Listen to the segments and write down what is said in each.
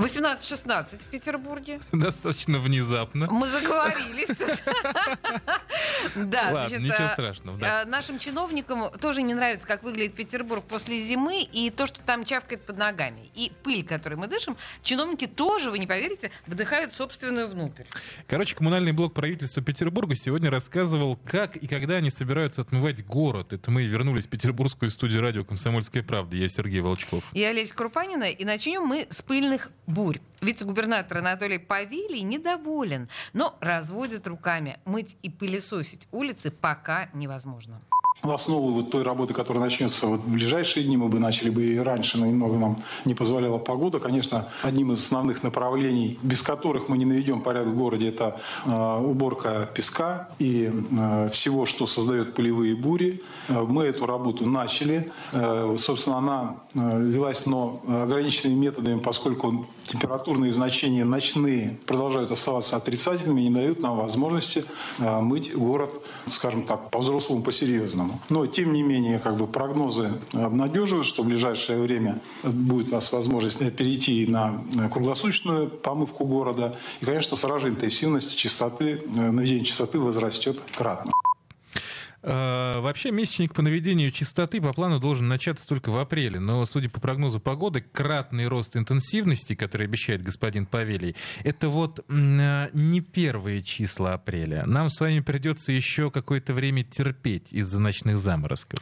18-16 в Петербурге. Достаточно внезапно. Мы заговорились. Да, ничего а, страшного, а, Нашим чиновникам тоже не нравится, как выглядит Петербург после зимы, и то, что там чавкает под ногами. И пыль, которой мы дышим, чиновники тоже, вы не поверите, вдыхают собственную внутрь. Короче, коммунальный блок правительства Петербурга сегодня рассказывал, как и когда они собираются отмывать город. Это мы вернулись в петербургскую студию радио «Комсомольская правда». Я Сергей Волчков. Я Олеся Крупанина, и начнем мы с пыльных бурь. Вице-губернатор Анатолий Павелий недоволен, но разводит руками. Мыть и пылесосить улицы пока невозможно. В основу вот той работы, которая начнется вот в ближайшие дни, мы бы начали бы и раньше, но немного нам не позволяла погода. Конечно, одним из основных направлений, без которых мы не наведем порядок в городе, это э, уборка песка и э, всего, что создает пылевые бури. Э, мы эту работу начали. Э, собственно, она э, велась, но ограниченными методами, поскольку температурные значения ночные продолжают оставаться отрицательными и не дают нам возможности э, мыть город, скажем так, по-взрослому, по-серьезному. Но, тем не менее, как бы прогнозы обнадеживают, что в ближайшее время будет у нас возможность перейти на круглосуточную помывку города. И, конечно, сразу же интенсивность чистоты, наведение чистоты возрастет кратно. Э, Вообще, месячник по наведению чистоты по плану должен начаться только в апреле. Но, судя по прогнозу погоды, кратный рост интенсивности, который обещает господин Павелий, это вот э, не первые числа апреля. Нам с вами придется еще какое-то время терпеть из-за ночных заморозков.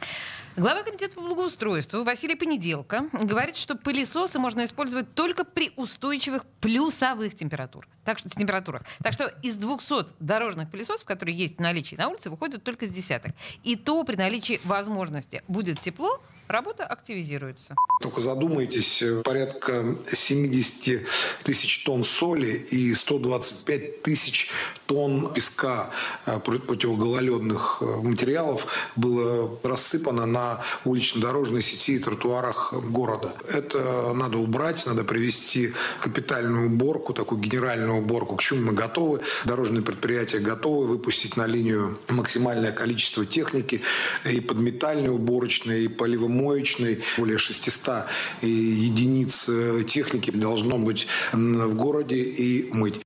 Глава комитета по благоустройству Василий Понеделко говорит, что пылесосы можно использовать только при устойчивых плюсовых температурах. Так что, температурах. Так что из 200 дорожных пылесосов, которые есть в наличии на улице, выходят только с десяток. И то при наличии возможности будет тепло, работа активизируется. Только задумайтесь, порядка 70 тысяч тонн соли и 125 тысяч тонн песка э, противогололедных э, материалов было рассыпано на улично-дорожной сети и тротуарах города. Это надо убрать, надо привести капитальную уборку, такую генеральную уборку, к чему мы готовы. Дорожные предприятия готовы выпустить на линию максимальное количество техники и подметальной уборочной, и поливомоечной, более 600 единиц э, техники должно быть в городе и мыть.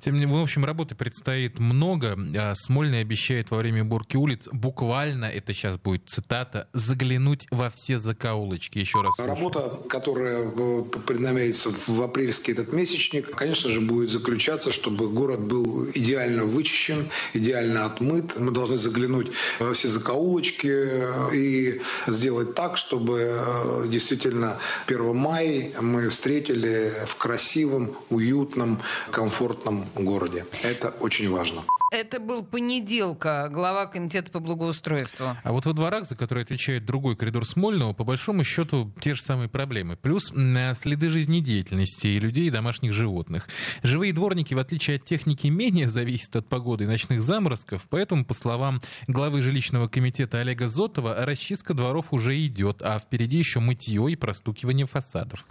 Тем не менее, в общем, работы предстоит много. А Смольный обещает во время уборки улиц буквально, это сейчас будет цитата, заглянуть во все закоулочки. Еще раз. слушаю. Работа, которая э, преднамеряется в апрельский этот месячник, конечно же, будет заключаться, чтобы город был идеально вычищен, идеально отмыт. Мы должны заглянуть во все закоулочки э, и сделать так, чтобы э, действительно 1 мая мы встретили в красивом, уютном, комфортном городе. Это очень важно. Это был понеделка, глава комитета по благоустройству. А вот во дворах, за которые отвечает другой коридор Смольного, по большому счету те же самые проблемы. Плюс м, следы жизнедеятельности и людей, и домашних животных. Живые дворники, в отличие от техники, менее зависят от погоды и ночных заморозков, поэтому, по словам главы жилищного комитета Олега Зотова, расчистка дворов уже идет, а впереди еще мытье и простукивание фасадов.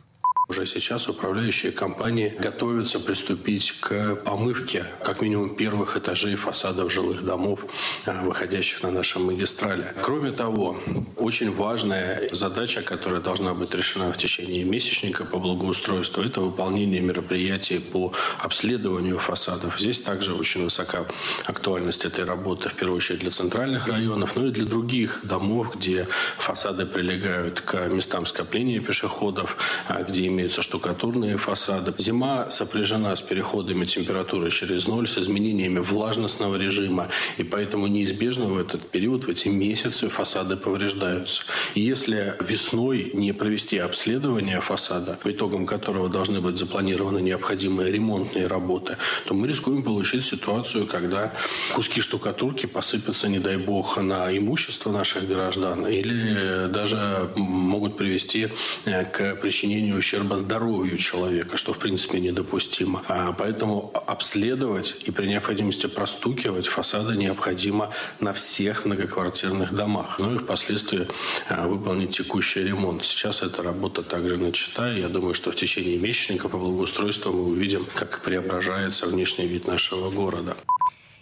Уже сейчас управляющие компании готовятся приступить к помывке как минимум первых этажей фасадов жилых домов, а, выходящих на наши магистрали. Кроме того, очень важная задача, которая должна быть решена в течение месячника по благоустройству, это выполнение мероприятий по обследованию фасадов. Здесь также очень высока актуальность этой работы, в первую очередь для центральных районов, но и для других домов, где фасады прилегают к местам скопления пешеходов, а, где имеются штукатурные фасады. Зима сопряжена с переходами температуры через ноль, с изменениями влажностного режима, и поэтому неизбежно в этот период, в эти месяцы фасады повреждаются. И если весной не провести обследование фасада, по итогам которого должны быть запланированы необходимые ремонтные работы, то мы рискуем получить ситуацию, когда куски штукатурки посыпятся, не дай бог, на имущество наших граждан или даже могут привести э, к причинению ущерба здоровью человека, что в принципе недопустимо. А Поэтому обследовать и при необходимости простукивать фасады необходимо на всех многоквартирных домах. Ну и впоследствии а, выполнить текущий ремонт. Сейчас эта работа также начата. Я думаю, что в течение месячника по благоустройству мы увидим, как преображается внешний вид нашего города.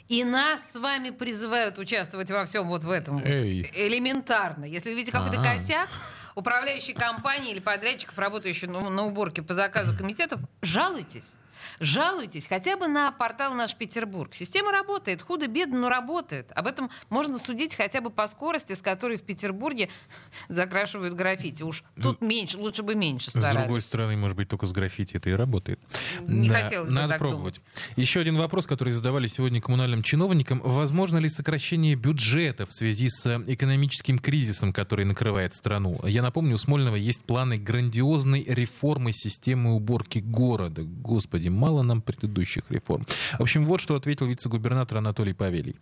И нас с вами призывают участвовать во всем вот в этом. Вот. Элементарно. Если вы видите какой-то косяк, управляющей компании или подрядчиков, работающих на уборке по заказу комитетов, жалуйтесь. Жалуйтесь хотя бы на портал «Наш Петербург». Система работает, худо-бедно, но работает. Об этом можно судить хотя бы по скорости, с которой в Петербурге закрашивают граффити. Уж тут ну, меньше, лучше бы меньше старались. С другой стороны, может быть, только с граффити это и работает. Не да, хотелось бы Надо так пробовать. Думать. Еще один вопрос, который задавали сегодня коммунальным чиновникам. Возможно ли сокращение бюджета в связи с экономическим кризисом, который накрывает страну? Я напомню, у Смольного есть планы грандиозной реформы системы уборки города. Господи, мало нам предыдущих реформ. В общем, вот что ответил вице-губернатор Анатолий Павелий.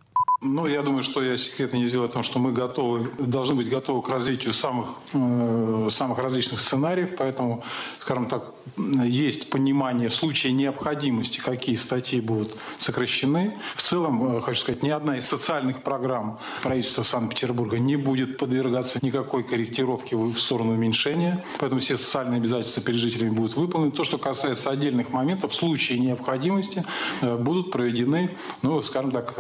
Ну, я думаю, что я секретно не сделаю о том, что мы готовы, должны быть готовы к развитию самых, э, самых различных сценариев, поэтому, скажем так, есть понимание в случае необходимости, какие статьи будут сокращены. В целом, э, хочу сказать, ни одна из социальных программ правительства Санкт-Петербурга не будет подвергаться никакой корректировке в сторону уменьшения, поэтому все социальные обязательства перед жителями будут выполнены. То, что касается отдельных моментов, в случае необходимости э, будут проведены, ну, скажем так,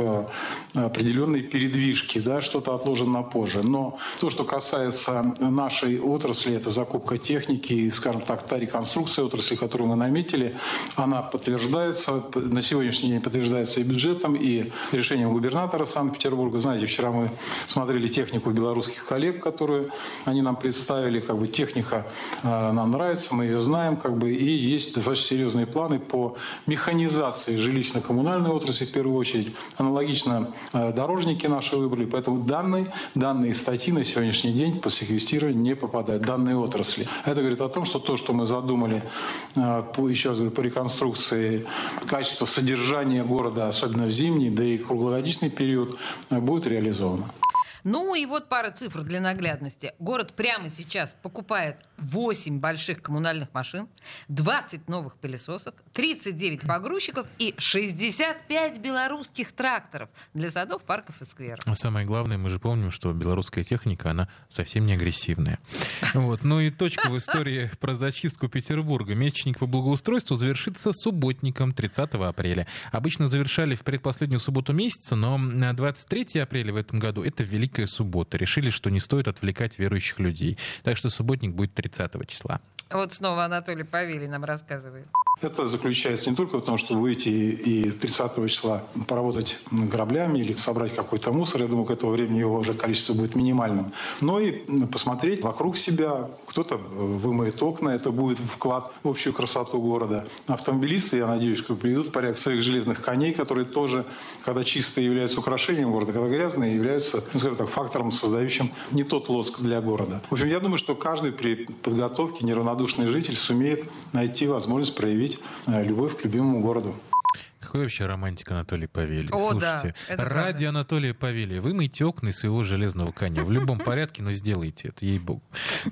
определенные передвижки, да, что-то отложено на позже. Но то, что касается нашей отрасли, это закупка техники скажем так, та реконструкция отрасли, которую мы наметили, она подтверждается, на сегодняшний день подтверждается и бюджетом, и решением губернатора Санкт-Петербурга. Знаете, вчера мы смотрели технику белорусских коллег, которую они нам представили. Как бы техника э, нам нравится, мы ее знаем, как бы, и есть достаточно серьезные планы по механизации жилищно-коммунальной отрасли в первую очередь. Аналогично э, дорожники наши выбрали, поэтому данные, данные статьи на сегодняшний день по секвестированию не попадают, данные отрасли. Это говорит о том, что то, что мы задумали, э, еще раз говорю, по реконструкции качества содержания города, особенно в зимний, да и круглогодичный период, э, будет реализовано. Ну и вот пара цифр для наглядности. Город прямо сейчас покупает 8 больших коммунальных машин, 20 новых пылесосов, 39 погрузчиков и 65 белорусских тракторов для садов, парков и скверов. А самое главное, мы же помним, что белорусская техника, она совсем не агрессивная. Вот. Ну и точка в истории про зачистку Петербурга. Месячник по благоустройству завершится субботником 30 апреля. Обычно завершали в предпоследнюю субботу месяца, но 23 апреля в этом году это великий Великая суббота. Решили, что не стоит отвлекать верующих людей. Так что субботник будет 30 числа. Вот снова Анатолий Павелий нам рассказывает. Это заключается не только в том, чтобы выйти и 30 числа поработать граблями или собрать какой-то мусор. Я думаю, к этому времени его уже количество будет минимальным. Но и посмотреть вокруг себя. Кто-то вымоет окна. Это будет вклад в общую красоту города. Автомобилисты, я надеюсь, что приведут в порядок своих железных коней, которые тоже, когда чистые, являются украшением города, когда грязные, являются, ну, скажем так, фактором, создающим не тот лоск для города. В общем, я думаю, что каждый при подготовке неравнодушный житель сумеет найти возможность проявить проявить э, любовь к любимому городу. Какой вообще романтик Анатолий Павелий. О, Слушайте, да, ради правда. Анатолия Павелия вымойте окна из своего железного коня. В любом порядке, но сделайте это, ей-богу.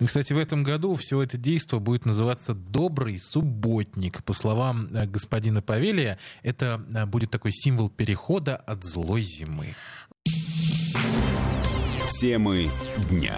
Кстати, в этом году все это действо будет называться «Добрый субботник». По словам э, господина Павелия, это э, будет такой символ перехода от злой зимы. Темы дня.